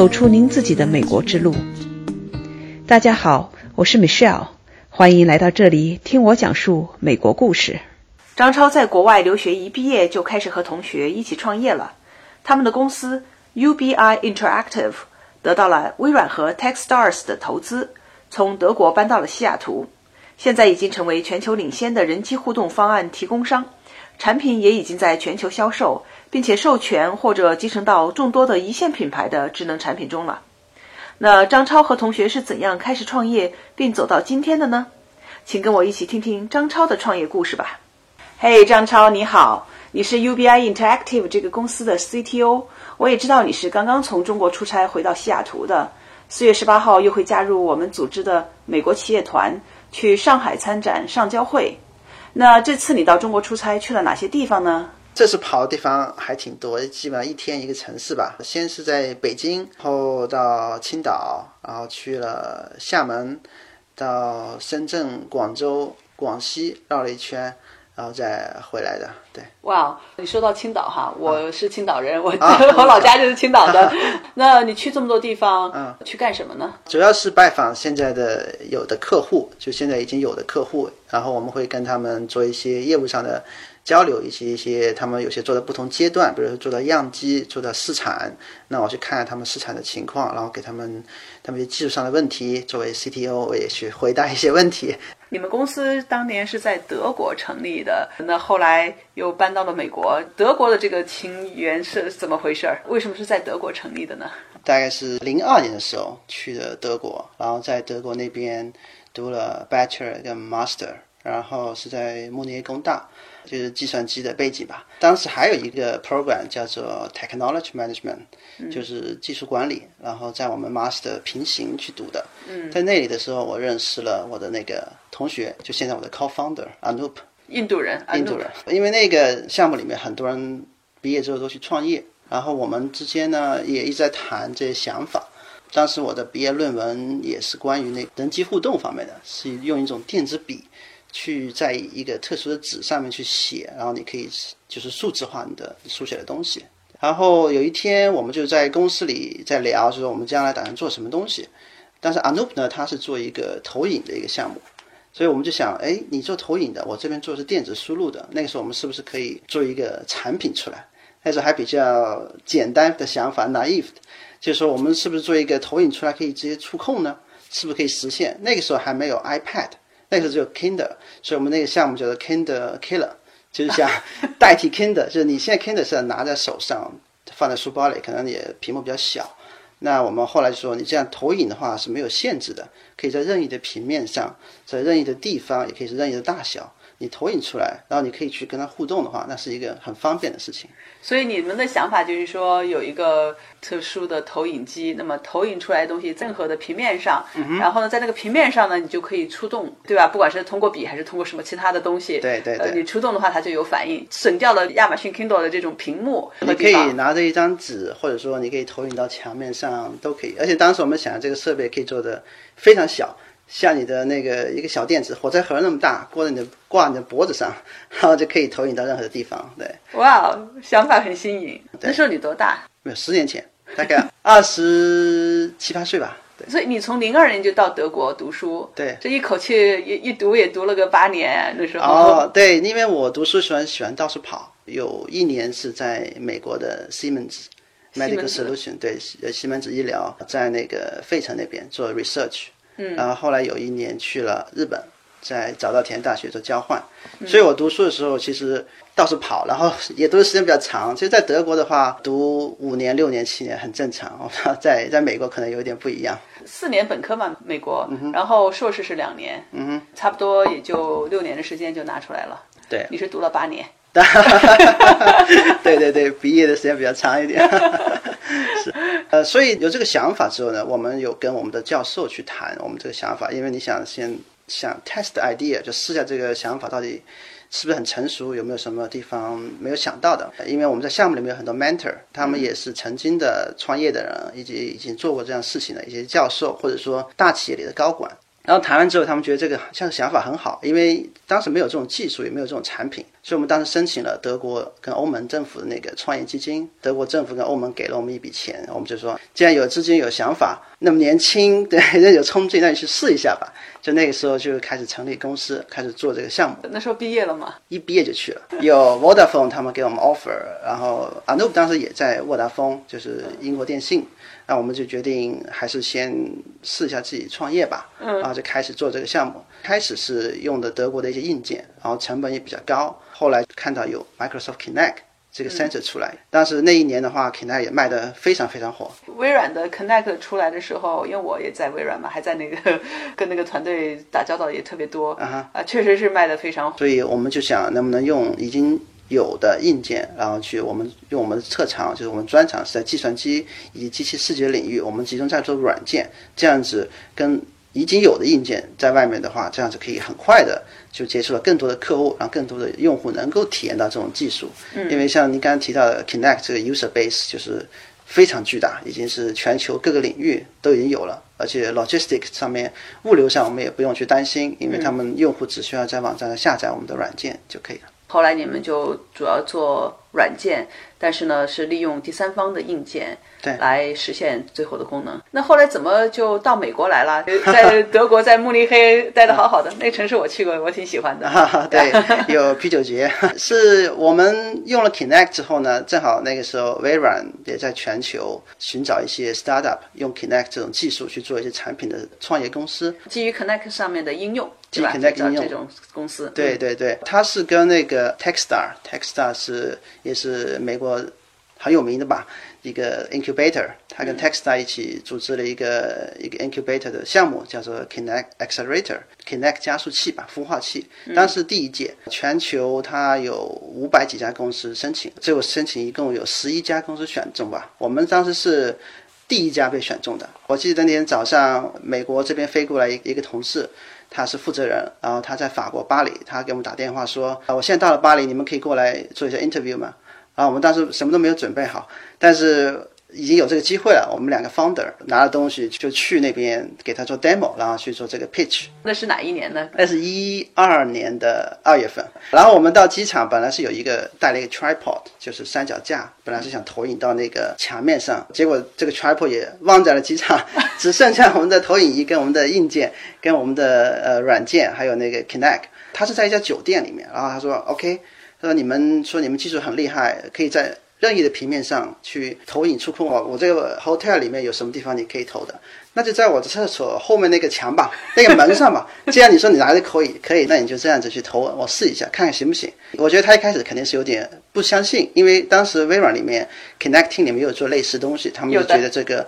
走出您自己的美国之路。大家好，我是 Michelle，欢迎来到这里听我讲述美国故事。张超在国外留学一毕业就开始和同学一起创业了，他们的公司 UBI Interactive 得到了微软和 TechStars 的投资，从德国搬到了西雅图，现在已经成为全球领先的人机互动方案提供商。产品也已经在全球销售，并且授权或者集成到众多的一线品牌的智能产品中了。那张超和同学是怎样开始创业并走到今天的呢？请跟我一起听听张超的创业故事吧。嘿，张超你好，你是 UBI Interactive 这个公司的 CTO。我也知道你是刚刚从中国出差回到西雅图的，四月十八号又会加入我们组织的美国企业团去上海参展上交会。那这次你到中国出差去了哪些地方呢？这次跑的地方还挺多，基本上一天一个城市吧。先是在北京，后到青岛，然后去了厦门，到深圳、广州、广西绕了一圈。然后再回来的，对。哇，你说到青岛哈，我是青岛人，我 我老家就是青岛的。那你去这么多地方，嗯，去干什么呢？主要是拜访现在的有的客户，就现在已经有的客户，然后我们会跟他们做一些业务上的。交流一些一些，他们有些做的不同阶段，比如说做到样机，做到试产，那我去看看他们试产的情况，然后给他们他们技术上的问题，作为 CTO 我也去回答一些问题。你们公司当年是在德国成立的，那后来又搬到了美国，德国的这个情缘是怎么回事儿？为什么是在德国成立的呢？大概是零二年的时候去的德国，然后在德国那边读了 Bachelor 跟 Master，然后是在慕尼黑工大。就是计算机的背景吧。当时还有一个 program 叫做 Technology Management，就是技术管理。然后在我们 Master 平行去读的。嗯在那里的时候，我认识了我的那个同学，就现在我的 co-founder Anup，印度人。印度人。因为那个项目里面很多人毕业之后都去创业，然后我们之间呢也一直在谈这些想法。当时我的毕业论文也是关于那人机互动方面的，是用一种电子笔。去在一个特殊的纸上面去写，然后你可以就是数字化你的书写的东西。然后有一天，我们就在公司里在聊，就说我们将来打算做什么东西。但是 Anup 呢，他是做一个投影的一个项目，所以我们就想，哎，你做投影的，我这边做是电子输入的。那个时候我们是不是可以做一个产品出来？那时候还比较简单的想法，naive，就是说我们是不是做一个投影出来可以直接触控呢？是不是可以实现？那个时候还没有 iPad。那个时候只有 Kindle，所以我们那个项目叫做 Kindle Killer，就是想 代替 Kindle，就是你现在 Kindle 是拿在手上，放在书包里，可能也屏幕比较小。那我们后来就说，你这样投影的话是没有限制的，可以在任意的平面上，在任意的地方，也可以是任意的大小。你投影出来，然后你可以去跟它互动的话，那是一个很方便的事情。所以你们的想法就是说，有一个特殊的投影机，那么投影出来的东西，任何的平面上，然后呢，在那个平面上呢，你就可以触动，对吧？不管是通过笔还是通过什么其他的东西，对对对，你触动的话，它就有反应，省掉了亚马逊 Kindle 的这种屏幕。你可以拿着一张纸，或者说你可以投影到墙面上，都可以。而且当时我们想，这个设备可以做的非常小。像你的那个一个小电子火柴盒那么大，挂在你的挂你的脖子上，然后就可以投影到任何的地方。对，哇，想法很新颖。那时候你多大？没有，十年前，大概二十七八岁吧。对，所以你从零二年就到德国读书。对，这一口气一一读也读了个八年。那时候哦，对，因为我读书喜欢喜欢到处跑，有一年是在美国的 Siemens Medical Solution，对，西门子医疗在那个费城那边做 research。然后后来有一年去了日本，在早稻田大学做交换，所以我读书的时候其实到处跑，然后也读的时间比较长。其实，在德国的话，读五年、六年、七年很正常。在在美国可能有点不一样。四年本科嘛，美国，然后硕士是两年，嗯差不多也就六年的时间就拿出来了。对，你是读了八年。对对对，毕业的时间比较长一点。呃，所以有这个想法之后呢，我们有跟我们的教授去谈我们这个想法，因为你想先想 test idea，就试下这个想法到底是不是很成熟，有没有什么地方没有想到的。因为我们在项目里面有很多 mentor，他们也是曾经的创业的人，以及已经做过这样事情的一些教授，或者说大企业里的高管。然后谈完之后，他们觉得这个像想法很好，因为当时没有这种技术，也没有这种产品，所以我们当时申请了德国跟欧盟政府的那个创业基金。德国政府跟欧盟给了我们一笔钱，我们就说，既然有资金、有想法，那么年轻，对，人有冲劲，那你去试一下吧。就那个时候就开始成立公司，开始做这个项目。那时候毕业了吗？一毕业就去了。有 Vodafone 他们给我们 offer，然后 Anoop 当时也在沃达丰，就是英国电信。那我们就决定还是先试一下自己创业吧。嗯。然后就开始做这个项目。开始是用的德国的一些硬件，然后成本也比较高。后来看到有 Microsoft Kinect。这个 sensor 出来，但是那一年的话，Kinect 也卖得非常非常火。微软的 Kinect 出来的时候，因为我也在微软嘛，还在那个 跟那个团队打交道也特别多啊，啊，确实是卖得非常火。所以我们就想，能不能用已经有的硬件，然后去我们用我们的特长，就是我们专长是在计算机以及机器视觉领域，我们集中在做软件，这样子跟。已经有的硬件在外面的话，这样子可以很快的就接触了更多的客户，让更多的用户能够体验到这种技术。嗯，因为像您刚刚提到的 Connect 这个 user base 就是非常巨大，已经是全球各个领域都已经有了，而且 logistics 上面物流上我们也不用去担心，因为他们用户只需要在网站上下载我们的软件就可以了。后来你们就主要做软件，但是呢是利用第三方的硬件。对，来实现最后的功能。那后来怎么就到美国来了？在德国，在慕尼黑待的好好的，那个城市我去过，我挺喜欢的。对，有啤酒节。是我们用了 Kinect 之后呢，正好那个时候微软也在全球寻找一些 startup 用 Kinect 这种技术去做一些产品的创业公司，基于 Kinect 上面的应用，基于 Kinect 应用这种公司。对对对，它是跟那个 Techstar，Techstar 是也是美国很有名的吧。一个 incubator，他跟 Texas 一起组织了一个一个 incubator 的项目，叫做 Connect Accelerator，Connect 加速器吧，孵化器。当时第一届，全球它有五百几家公司申请，最后申请一共有十一家公司选中吧。我们当时是第一家被选中的。我记得那天早上，美国这边飞过来一一个同事，他是负责人，然后他在法国巴黎，他给我们打电话说：“啊，我现在到了巴黎，你们可以过来做一下 interview 吗？”然后，我们当时什么都没有准备好，但是已经有这个机会了。我们两个 founder 拿了东西就去那边给他做 demo，然后去做这个 pitch。那是哪一年呢？那是一二年的二月份。然后我们到机场，本来是有一个带了一个 tripod，就是三脚架，本来是想投影到那个墙面上，结果这个 tripod 也忘在了机场，只剩下我们的投影仪跟我们的硬件、跟我们的呃软件，还有那个 Connect。他是在一家酒店里面，然后他说 OK 他。说你们说你们技术很厉害，可以在任意的平面上去投影触控哦我这个 hotel 里面有什么地方你可以投的？那就在我的厕所后面那个墙吧，那个门上吧。既然你说你拿着可以，可以，那你就这样子去投，我试一下，看看行不行。我觉得他一开始肯定是有点不相信，因为当时微软里面 Connecting 里面有做类似东西，他们就觉得这个。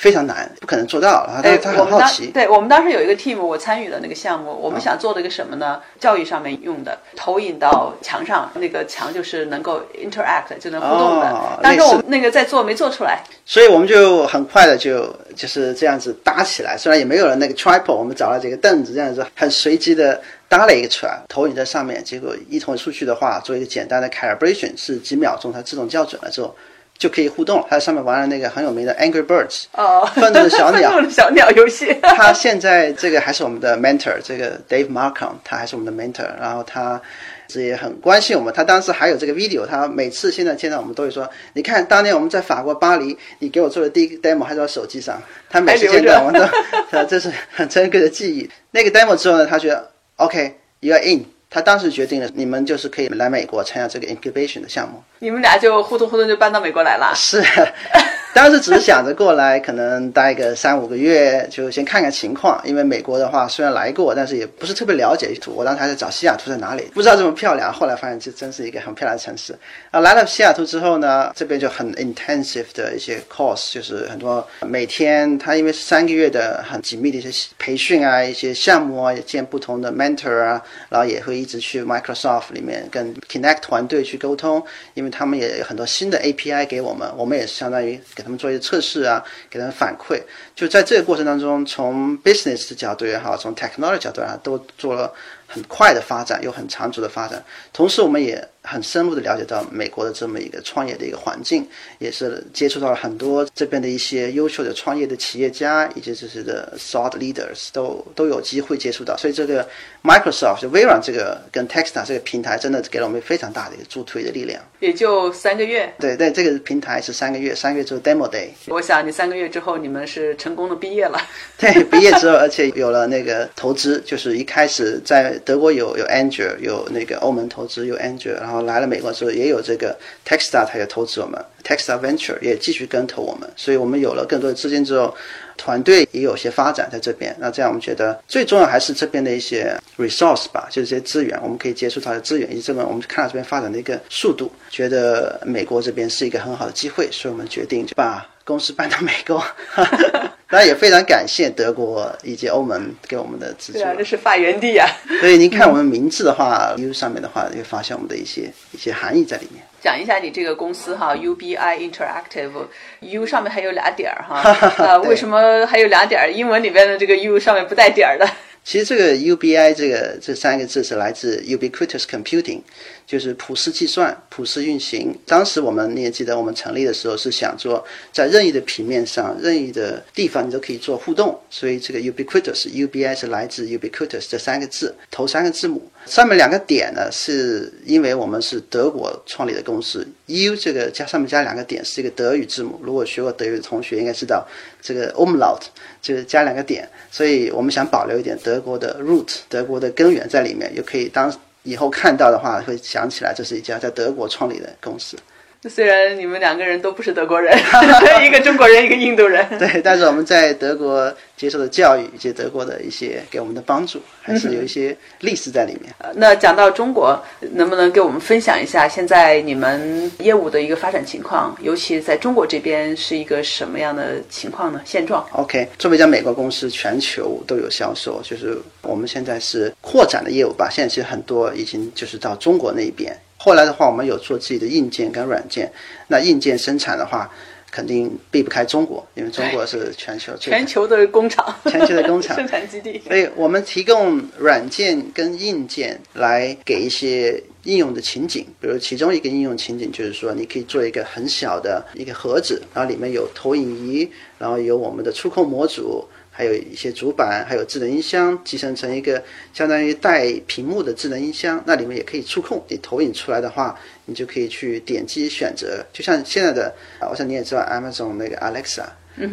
非常难，不可能做到。然后他他很好奇。对我们当时有一个 team，我参与了那个项目。我们想做的一个什么呢？教育上面用的，投影到墙上，那个墙就是能够 interact，就能互动的。但是我们那个在做没做出来。所以我们就很快的就就是这样子搭起来。虽然也没有了那个 tripod，我们找了几个凳子，这样子很随机的搭了一个出来，投影在上面。结果一投出去的话，做一个简单的 calibration，是几秒钟它自动校准了之后。就可以互动，它上面玩了那个很有名的 Angry Birds，哦，愤怒的小鸟，愤怒的小鸟游戏。他现在这个还是我们的 mentor，这个 Dave Markham，他还是我们的 mentor，然后他也很关心我们。他当时还有这个 video，他每次现在见到我们都会说：“你看，当年我们在法国巴黎，你给我做的第一个 demo 还在我手机上。”他每次见到我们都，这是很珍贵的记忆。那个 demo 之后呢，他觉得 OK，you are in。他当时决定了，你们就是可以来美国参加这个 incubation 的项目。你们俩就互动互动就搬到美国来了。是。当时只是想着过来，可能待个三五个月，就先看看情况。因为美国的话，虽然来过，但是也不是特别了解。我当时还在找西雅图在哪里，不知道这么漂亮。后来发现这真是一个很漂亮的城市。啊，来了西雅图之后呢，这边就很 intensive 的一些 course，就是很多每天他因为是三个月的很紧密的一些培训啊，一些项目啊，也见不同的 mentor 啊，然后也会一直去 Microsoft 里面跟 Connect 团队去沟通，因为他们也有很多新的 API 给我们，我们也是相当于。给他们做一些测试啊，给他们反馈。就在这个过程当中，从 business 的角度也好，从 technology 角度啊，都做了很快的发展，有很长足的发展。同时，我们也很深入的了解到美国的这么一个创业的一个环境，也是接触到了很多这边的一些优秀的创业的企业家，以及这些的 thought leaders 都都有机会接触到。所以，这个 Microsoft 就微软这个跟 Texta 这个平台，真的给了我们非常大的一个助推的力量。也就三个月。对对，这个平台是三个月，三个月之后 demo day。我想你三个月之后，你们是成功的毕业了。对，毕业之后，而且有了那个投资，就是一开始在德国有有 Angel，有那个欧盟投资有 Angel，然后来了美国之后也有这个 Texta，他也投资我们，Texta Venture 也继续跟投我们，所以我们有了更多的资金之后，团队也有些发展在这边。那这样我们觉得最重要还是这边的一些 resource 吧，就是这些资源，我们可以接触到的资源，以及这边我们看到这边发展的一个速度，觉得美国这边是一个很好的机会，所以我们决定就把公司搬到美国。当然也非常感谢德国以及欧盟给我们的资助。对啊，这是发源地啊。所以您看我们名字的话，U 上面的话，会发现我们的一些一些含义在里面。讲一下你这个公司哈，UBI Interactive，U 上面还有俩点儿哈，呃，为什么还有俩点儿？英文里边的这个 U 上面不带点儿的？其实这个 UBI 这个这三个字是来自 Ubiquitous Computing，就是普世计算、普世运行。当时我们你也记得，我们成立的时候是想做在任意的平面上、任意的地方你都可以做互动，所以这个 Ubiquitous UBI 是来自 Ubiquitous 这三个字头三个字母。上面两个点呢，是因为我们是德国创立的公司，U 这个加上面加两个点是一个德语字母。如果学过德语的同学应该知道，这个 Umlaut 就是加两个点，所以我们想保留一点德国的 root，德国的根源在里面，又可以当以后看到的话会想起来这是一家在德国创立的公司。虽然你们两个人都不是德国人，一个中国人，一个印度人，对，但是我们在德国接受的教育以及德国的一些给我们的帮助，还是有一些历史在里面。那讲到中国，能不能给我们分享一下现在你们业务的一个发展情况？尤其在中国这边是一个什么样的情况呢？现状？OK，作为一家美国公司，全球都有销售，就是我们现在是扩展的业务吧。现在其实很多已经就是到中国那边。后来的话，我们有做自己的硬件跟软件。那硬件生产的话，肯定避不开中国，因为中国是全球全球的工厂，全球的工厂 生产基地。所以我们提供软件跟硬件来给一些应用的情景。比如其中一个应用情景就是说，你可以做一个很小的一个盒子，然后里面有投影仪，然后有我们的触控模组。还有一些主板，还有智能音箱，集成成一个相当于带屏幕的智能音箱，那里面也可以触控。你投影出来的话，你就可以去点击选择。就像现在的，我想你也知道，Amazon 那个 Alexa，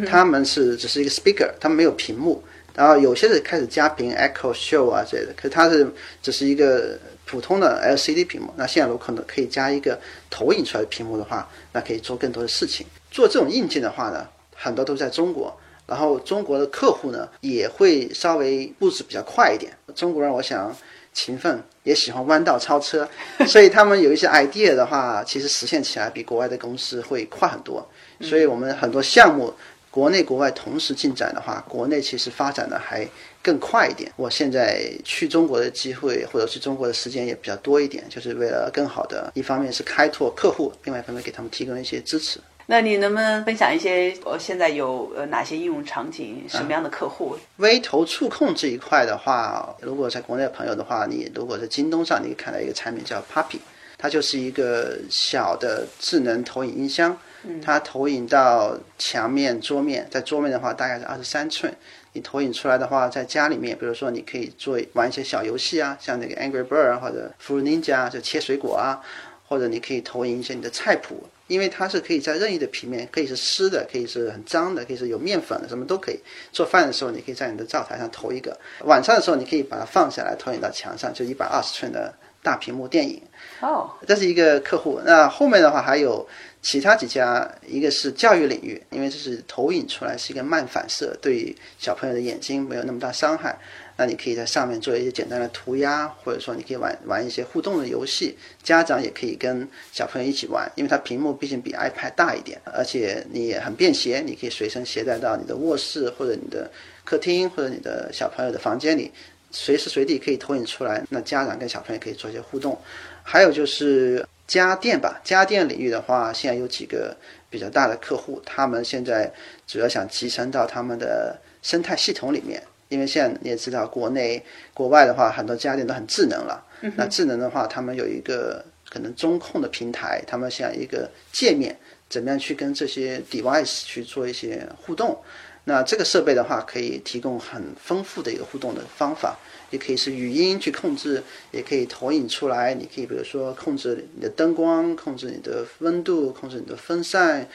他们是只是一个 speaker，他们没有屏幕。然后有些是开始加屏，Echo Show 啊之类的，可是它是只是一个普通的 LCD 屏幕。那现在如果可能可以加一个投影出来的屏幕的话，那可以做更多的事情。做这种硬件的话呢，很多都在中国。然后中国的客户呢，也会稍微步子比较快一点。中国人我想勤奋，也喜欢弯道超车，所以他们有一些 idea 的话，其实实现起来比国外的公司会快很多。所以我们很多项目，国内国外同时进展的话，国内其实发展的还更快一点。我现在去中国的机会或者去中国的时间也比较多一点，就是为了更好的，一方面是开拓客户，另外一方面给他们提供一些支持。那你能不能分享一些？呃，现在有呃哪些应用场景？什么样的客户？微投触控这一块的话，如果在国内的朋友的话，你如果在京东上，你看到一个产品叫 Puppy，它就是一个小的智能投影音箱，它投影到墙面、桌面，在桌面的话大概是二十三寸，你投影出来的话，在家里面，比如说你可以做玩一些小游戏啊，像那个 Angry Bird 或者 Fruit Ninja 就切水果啊，或者你可以投影一些你的菜谱。因为它是可以在任意的平面，可以是湿的，可以是很脏的，可以是有面粉的，什么都可以。做饭的时候，你可以在你的灶台上投一个；晚上的时候，你可以把它放下来，投影到墙上，就一百二十寸的大屏幕电影。哦，这是一个客户。那后面的话还有其他几家，一个是教育领域，因为这是投影出来是一个慢反射，对小朋友的眼睛没有那么大伤害。那你可以在上面做一些简单的涂鸦，或者说你可以玩玩一些互动的游戏，家长也可以跟小朋友一起玩，因为它屏幕毕竟比 iPad 大一点，而且你也很便携，你可以随身携带到你的卧室或者你的客厅或者你的小朋友的房间里，随时随地可以投影出来。那家长跟小朋友可以做一些互动。还有就是家电吧，家电领域的话，现在有几个比较大的客户，他们现在主要想集成到他们的生态系统里面。因为现在你也知道，国内、国外的话，很多家电都很智能了。那智能的话，他们有一个可能中控的平台，他们想一个界面，怎么样去跟这些 device 去做一些互动？那这个设备的话，可以提供很丰富的一个互动的方法，也可以是语音去控制，也可以投影出来。你可以比如说控制你的灯光，控制你的温度，控制你的风扇。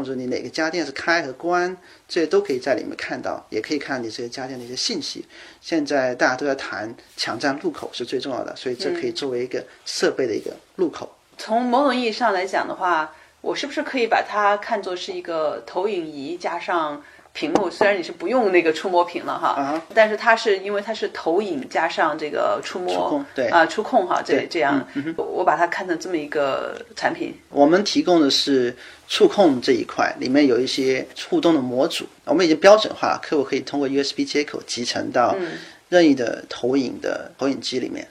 控制你哪个家电是开和关，这些都可以在里面看到，也可以看你这些家电的一些信息。现在大家都在谈抢占入口是最重要的，所以这可以作为一个设备的一个入口。从某种意义上来讲的话，我是不是可以把它看作是一个投影仪加上？屏幕虽然你是不用那个触摸屏了哈，但是它是因为它是投影加上这个触摸，对。啊触控哈，这这样，我把它看成这么一个产品。我们提供的是触控这一块，里面有一些互动的模组，我们已经标准化了，客户可以通过 USB 接口集成到任意的投影的投影机里面。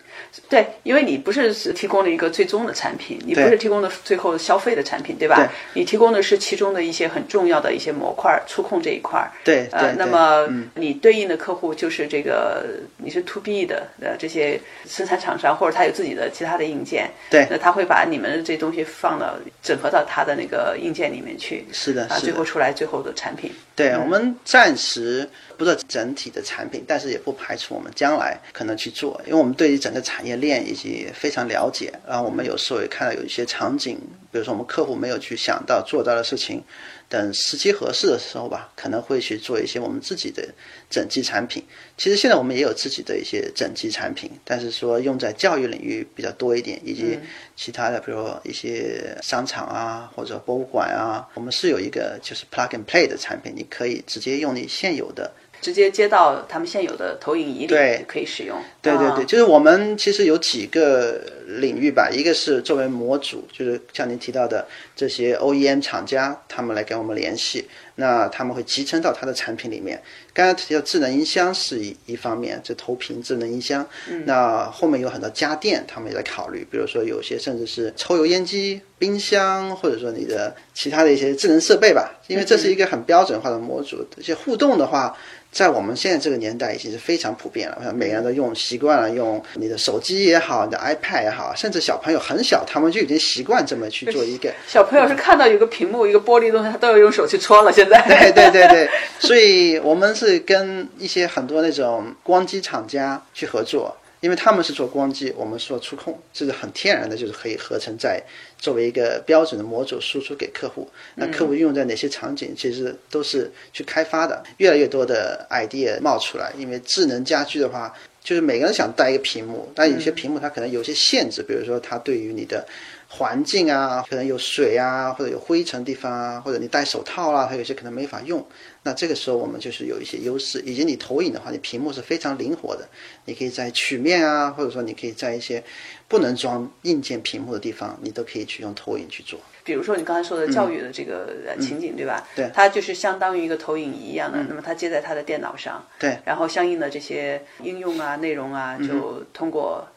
对，因为你不是提供了一个最终的产品，你不是提供的最后消费的产品，对吧？你提供的是其中的一些很重要的一些模块，触控这一块。对，呃，那么你对应的客户就是这个，你是 to B 的呃这些生产厂商，或者他有自己的其他的硬件。对，那他会把你们这东西放到整合到他的那个硬件里面去。是的，啊，最后出来最后的产品。对我们暂时不是整体的产品，但是也不排除我们将来可能去做，因为我们对于整个产业链以及非常了解。然后我们有时候也看到有一些场景，比如说我们客户没有去想到做到的事情。等时机合适的时候吧，可能会去做一些我们自己的整机产品。其实现在我们也有自己的一些整机产品，但是说用在教育领域比较多一点，以及其他的，比如说一些商场啊或者博物馆啊，我们是有一个就是 plug and play 的产品，你可以直接用你现有的。直接接到他们现有的投影仪里可以使用。对对对，就是我们其实有几个领域吧，一个是作为模组，就是像您提到的这些 OEM 厂家，他们来跟我们联系，那他们会集成到他的产品里面。刚才提到智能音箱是一一方面，这投屏智能音箱，那后面有很多家电，他们也在考虑，比如说有些甚至是抽油烟机、冰箱，或者说你的其他的一些智能设备吧，因为这是一个很标准化的模组，这些互动的话。在我们现在这个年代已经是非常普遍了，我想每个人都用习惯了，用你的手机也好，你的 iPad 也好，甚至小朋友很小，他们就已经习惯这么去做一个。小朋友是看到有个屏幕、一个玻璃东西，他都要用手去戳了。现在。对对对对，所以我们是跟一些很多那种光机厂家去合作。因为他们是做光机，我们做触控，这是很天然的，就是可以合成在作为一个标准的模组输出给客户。那客户用在哪些场景，其实都是去开发的。越来越多的 idea 冒出来，因为智能家居的话，就是每个人想带一个屏幕，但有些屏幕它可能有些限制，比如说它对于你的环境啊，可能有水啊，或者有灰尘地方啊，或者你戴手套啊，它有些可能没法用。那这个时候我们就是有一些优势，以及你投影的话，你屏幕是非常灵活的，你可以在曲面啊，或者说你可以在一些不能装硬件屏幕的地方，你都可以去用投影去做。比如说你刚才说的教育的这个情景，对吧？对，它就是相当于一个投影仪一样的，那么它接在它的电脑上，对，然后相应的这些应用啊、内容啊，就通过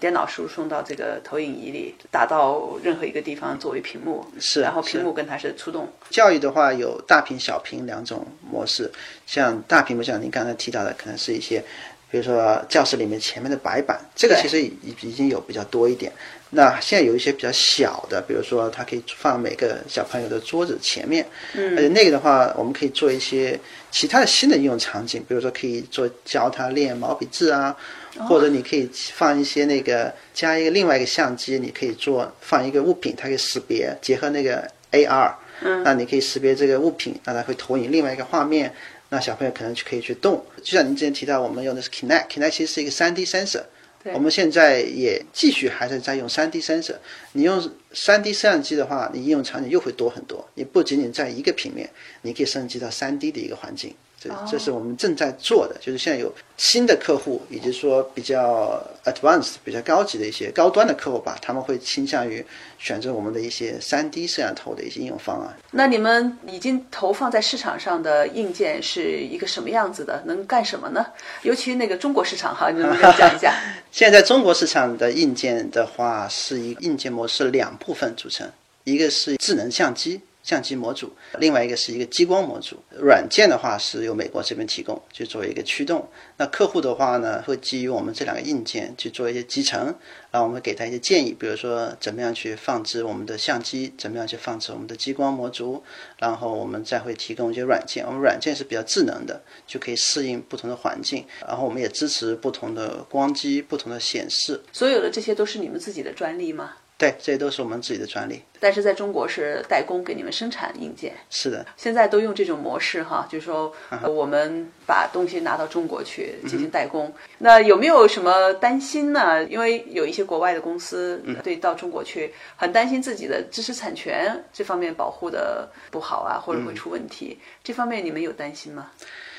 电脑输送到这个投影仪里，打到任何一个地方作为屏幕，是，然后屏幕跟它是触动。教育的话有大屏、小屏两种模式，像大屏幕，像您刚才提到的，可能是一些，比如说教室里面前面的白板，这个其实已已经有比较多一点。那现在有一些比较小的，比如说它可以放每个小朋友的桌子前面，嗯，而且那个的话，我们可以做一些其他的新的应用场景，比如说可以做教他练毛笔字啊，或者你可以放一些那个加一个另外一个相机，你可以做放一个物品，它可以识别，结合那个 AR，嗯，那你可以识别这个物品，那它会投影另外一个画面，那小朋友可能就可以去动。就像您之前提到，我们用的是 Kinect，Kinect 其实是一个 3D sensor。我们现在也继续还是在用 3D sensor。你用 3D 摄像机的话，你应用场景又会多很多。你不仅仅在一个平面，你可以升级到 3D 的一个环境。这这是我们正在做的，就是现在有新的客户，以及说比较 advanced、比较高级的一些高端的客户吧，他们会倾向于选择我们的一些 3D 摄像头的一些应用方案。那你们已经投放在市场上的硬件是一个什么样子的？能干什么呢？尤其那个中国市场哈，你能不能讲一下？现在中国市场的硬件的话，是一硬件模式两部分组成，一个是智能相机。相机模组，另外一个是一个激光模组。软件的话是由美国这边提供，就作为一个驱动。那客户的话呢，会基于我们这两个硬件去做一些集成，然后我们给他一些建议，比如说怎么样去放置我们的相机，怎么样去放置我们的激光模组，然后我们再会提供一些软件。我们软件是比较智能的，就可以适应不同的环境。然后我们也支持不同的光机、不同的显示。所有的这些都是你们自己的专利吗？对，这些都是我们自己的专利。但是在中国是代工给你们生产硬件。是的，现在都用这种模式哈，就是说我们把东西拿到中国去进行代工。那有没有什么担心呢？因为有一些国外的公司对到中国去，很担心自己的知识产权这方面保护的不好啊，或者会出问题。这方面你们有担心吗？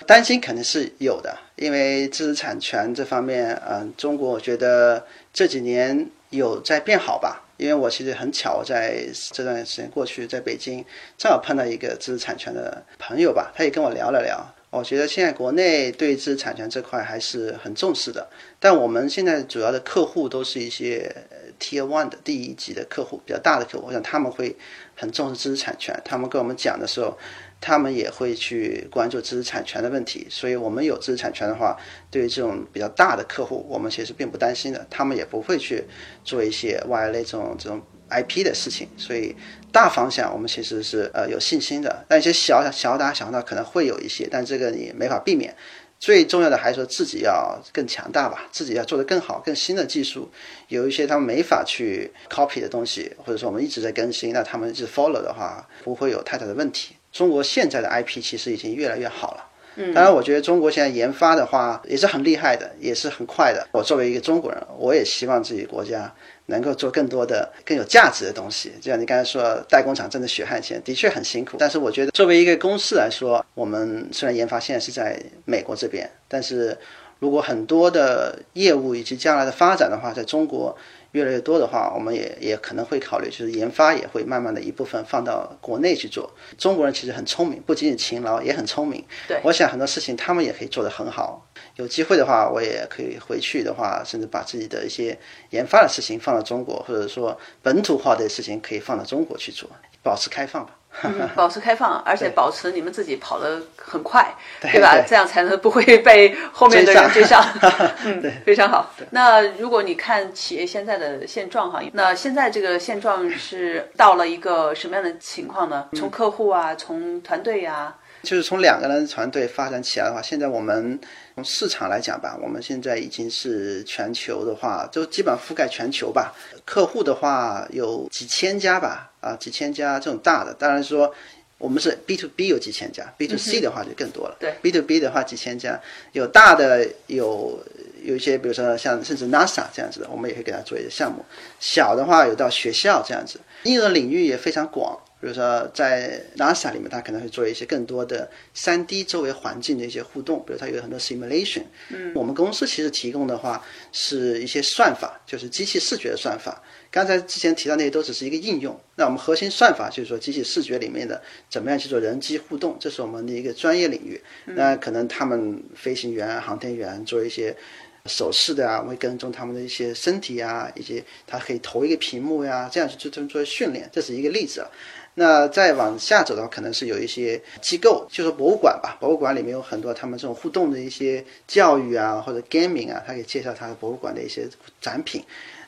担心肯定是有的，因为知识产权这方面，嗯，中国我觉得这几年有在变好吧。因为我其实很巧，在这段时间过去，在北京正好碰到一个知识产权的朋友吧，他也跟我聊了聊。我觉得现在国内对知识产权这块还是很重视的，但我们现在主要的客户都是一些 Tier One 的第一级的客户，比较大的客户，我想他们会很重视知识产权。他们跟我们讲的时候。他们也会去关注知识产权的问题，所以我们有知识产权的话，对于这种比较大的客户，我们其实并不担心的。他们也不会去做一些外来这种这种 IP 的事情，所以大方向我们其实是呃有信心的。但一些小小打小闹可能会有一些，但这个你没法避免。最重要的还是说自己要更强大吧，自己要做得更好，更新的技术，有一些他们没法去 copy 的东西，或者说我们一直在更新，那他们一直 follow 的话，不会有太大的问题。中国现在的 IP 其实已经越来越好了，嗯，当然我觉得中国现在研发的话也是很厉害的，也是很快的。我作为一个中国人，我也希望自己国家能够做更多的更有价值的东西。就像你刚才说，代工厂挣的血汗钱的确很辛苦，但是我觉得作为一个公司来说，我们虽然研发现在是在美国这边，但是如果很多的业务以及将来的发展的话，在中国。越来越多的话，我们也也可能会考虑，就是研发也会慢慢的一部分放到国内去做。中国人其实很聪明，不仅仅勤劳，也很聪明。对，我想很多事情他们也可以做得很好。有机会的话，我也可以回去的话，甚至把自己的一些研发的事情放到中国，或者说本土化的事情可以放到中国去做，保持开放吧。保持开放，而且保持你们自己跑得很快，对吧？这样才能不会被后面的人追上。嗯，对，非常好。那如果你看企业现在的现状哈，那现在这个现状是到了一个什么样的情况呢？从客户啊，从团队呀，就是从两个人团队发展起来的话，现在我们从市场来讲吧，我们现在已经是全球的话，就基本覆盖全球吧。客户的话有几千家吧。啊，几千家这种大的，当然说我们是 B to B 有几千家，B to C 的话就更多了。对，B to B 的话几千家，有大的有有一些，比如说像甚至 NASA 这样子的，我们也可以给他做一些项目。小的话有到学校这样子，应用的领域也非常广。比如说在 NASA 里面，它可能会做一些更多的 3D 周围环境的一些互动，比如它有很多 simulation。嗯，我们公司其实提供的话是一些算法，就是机器视觉的算法。刚才之前提到那些都只是一个应用，那我们核心算法就是说机器视觉里面的怎么样去做人机互动，这是我们的一个专业领域。那可能他们飞行员、航天员做一些手势的啊，会跟踪他们的一些身体啊，以及他可以投一个屏幕呀，这样去做做训练，这是一个例子。那再往下走的话，可能是有一些机构，就是博物馆吧，博物馆里面有很多他们这种互动的一些教育啊，或者 gaming 啊，他可以介绍他的博物馆的一些展品。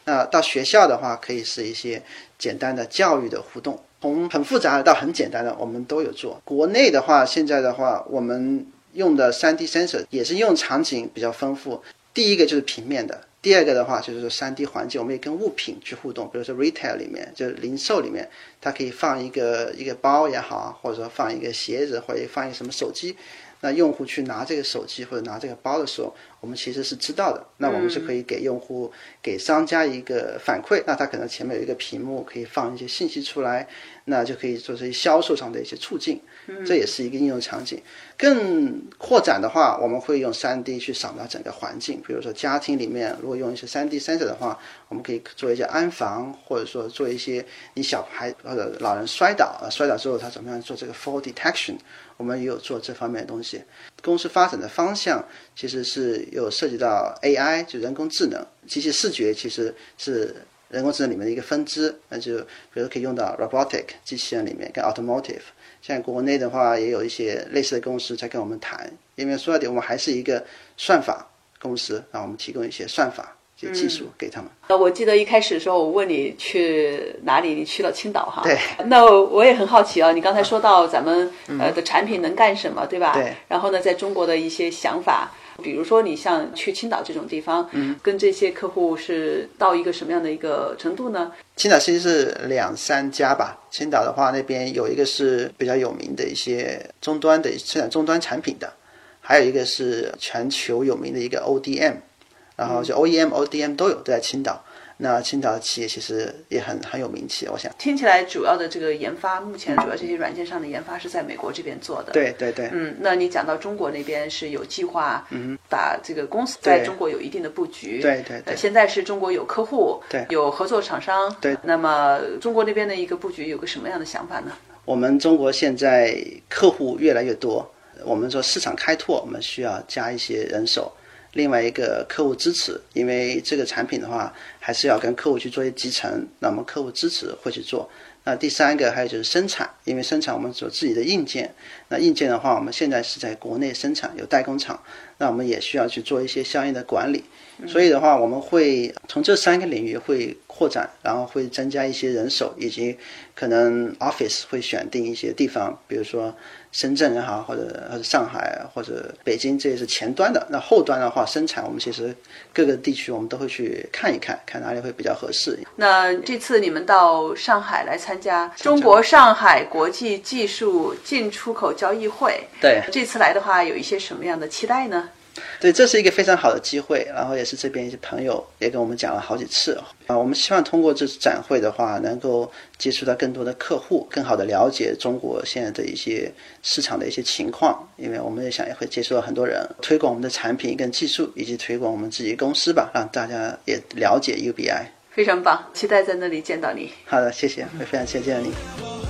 那到学校的话，可以是一些简单的教育的互动，从很复杂的到很简单的，我们都有做。国内的话，现在的话，我们用的 3D sensor 也是用场景比较丰富。第一个就是平面的，第二个的话就是说 3D 环境，我们也跟物品去互动，比如说 retail 里面，就是零售里面，它可以放一个一个包也好，或者说放一个鞋子，或者放一个什么手机。那用户去拿这个手机或者拿这个包的时候，我们其实是知道的。那我们是可以给用户、给商家一个反馈。那他可能前面有一个屏幕，可以放一些信息出来，那就可以做这些销售上的一些促进。这也是一个应用场景。更扩展的话，我们会用 3D 去扫描整个环境。比如说家庭里面，如果用一些 3D sensor 的话，我们可以做一些安防，或者说做一些你小孩或者老人摔倒，摔倒之后他怎么样做这个 fall detection。我们也有做这方面的东西，公司发展的方向其实是有涉及到 AI，就人工智能、机器视觉，其实是人工智能里面的一个分支，那就比如可以用到 robotic 机器人里面跟 automotive。现在国内的话，也有一些类似的公司在跟我们谈，因为说到底，我们还是一个算法公司，让我们提供一些算法、些技术给他们。那我记得一开始的时候，我问你去哪里，你去了青岛哈。对。那我也很好奇啊，你刚才说到咱们呃的产品能干什么，对吧？对。然后呢，在中国的一些想法。比如说，你像去青岛这种地方，嗯，跟这些客户是到一个什么样的一个程度呢？青岛其实是两三家吧。青岛的话，那边有一个是比较有名的一些终端的生产终端产品的，还有一个是全球有名的一个 ODM，然后就 OEM、ODM 都有，都在青岛。那青岛的企业其实也很很有名气，我想听起来主要的这个研发，目前主要这些软件上的研发是在美国这边做的。对对对。嗯，那你讲到中国那边是有计划，嗯，把这个公司在中国有一定的布局。对对对。现在是中国有客户，对，有合作厂商。对。那么中国那边的一个布局有个什么样的想法呢？我们中国现在客户越来越多，我们说市场开拓，我们需要加一些人手。另外一个客户支持，因为这个产品的话，还是要跟客户去做一些集成，那我们客户支持会去做。那第三个还有就是生产，因为生产我们有自己的硬件，那硬件的话，我们现在是在国内生产，有代工厂，那我们也需要去做一些相应的管理。所以的话，我们会从这三个领域会扩展，然后会增加一些人手，以及可能 office 会选定一些地方，比如说深圳也好，或者或者上海或者北京，这也是前端的。那后端的话，生产我们其实各个地区我们都会去看一看，看哪里会比较合适。那这次你们到上海来参加中国上海国际技术进出口交易会，对，这次来的话有一些什么样的期待呢？对，这是一个非常好的机会，然后也是这边一些朋友也跟我们讲了好几次啊。我们希望通过这次展会的话，能够接触到更多的客户，更好的了解中国现在的一些市场的一些情况。因为我们也想也会接触到很多人，推广我们的产品跟技术，以及推广我们自己公司吧，让大家也了解 UBI。非常棒，期待在那里见到你。好的，谢谢，会非常期待见到你。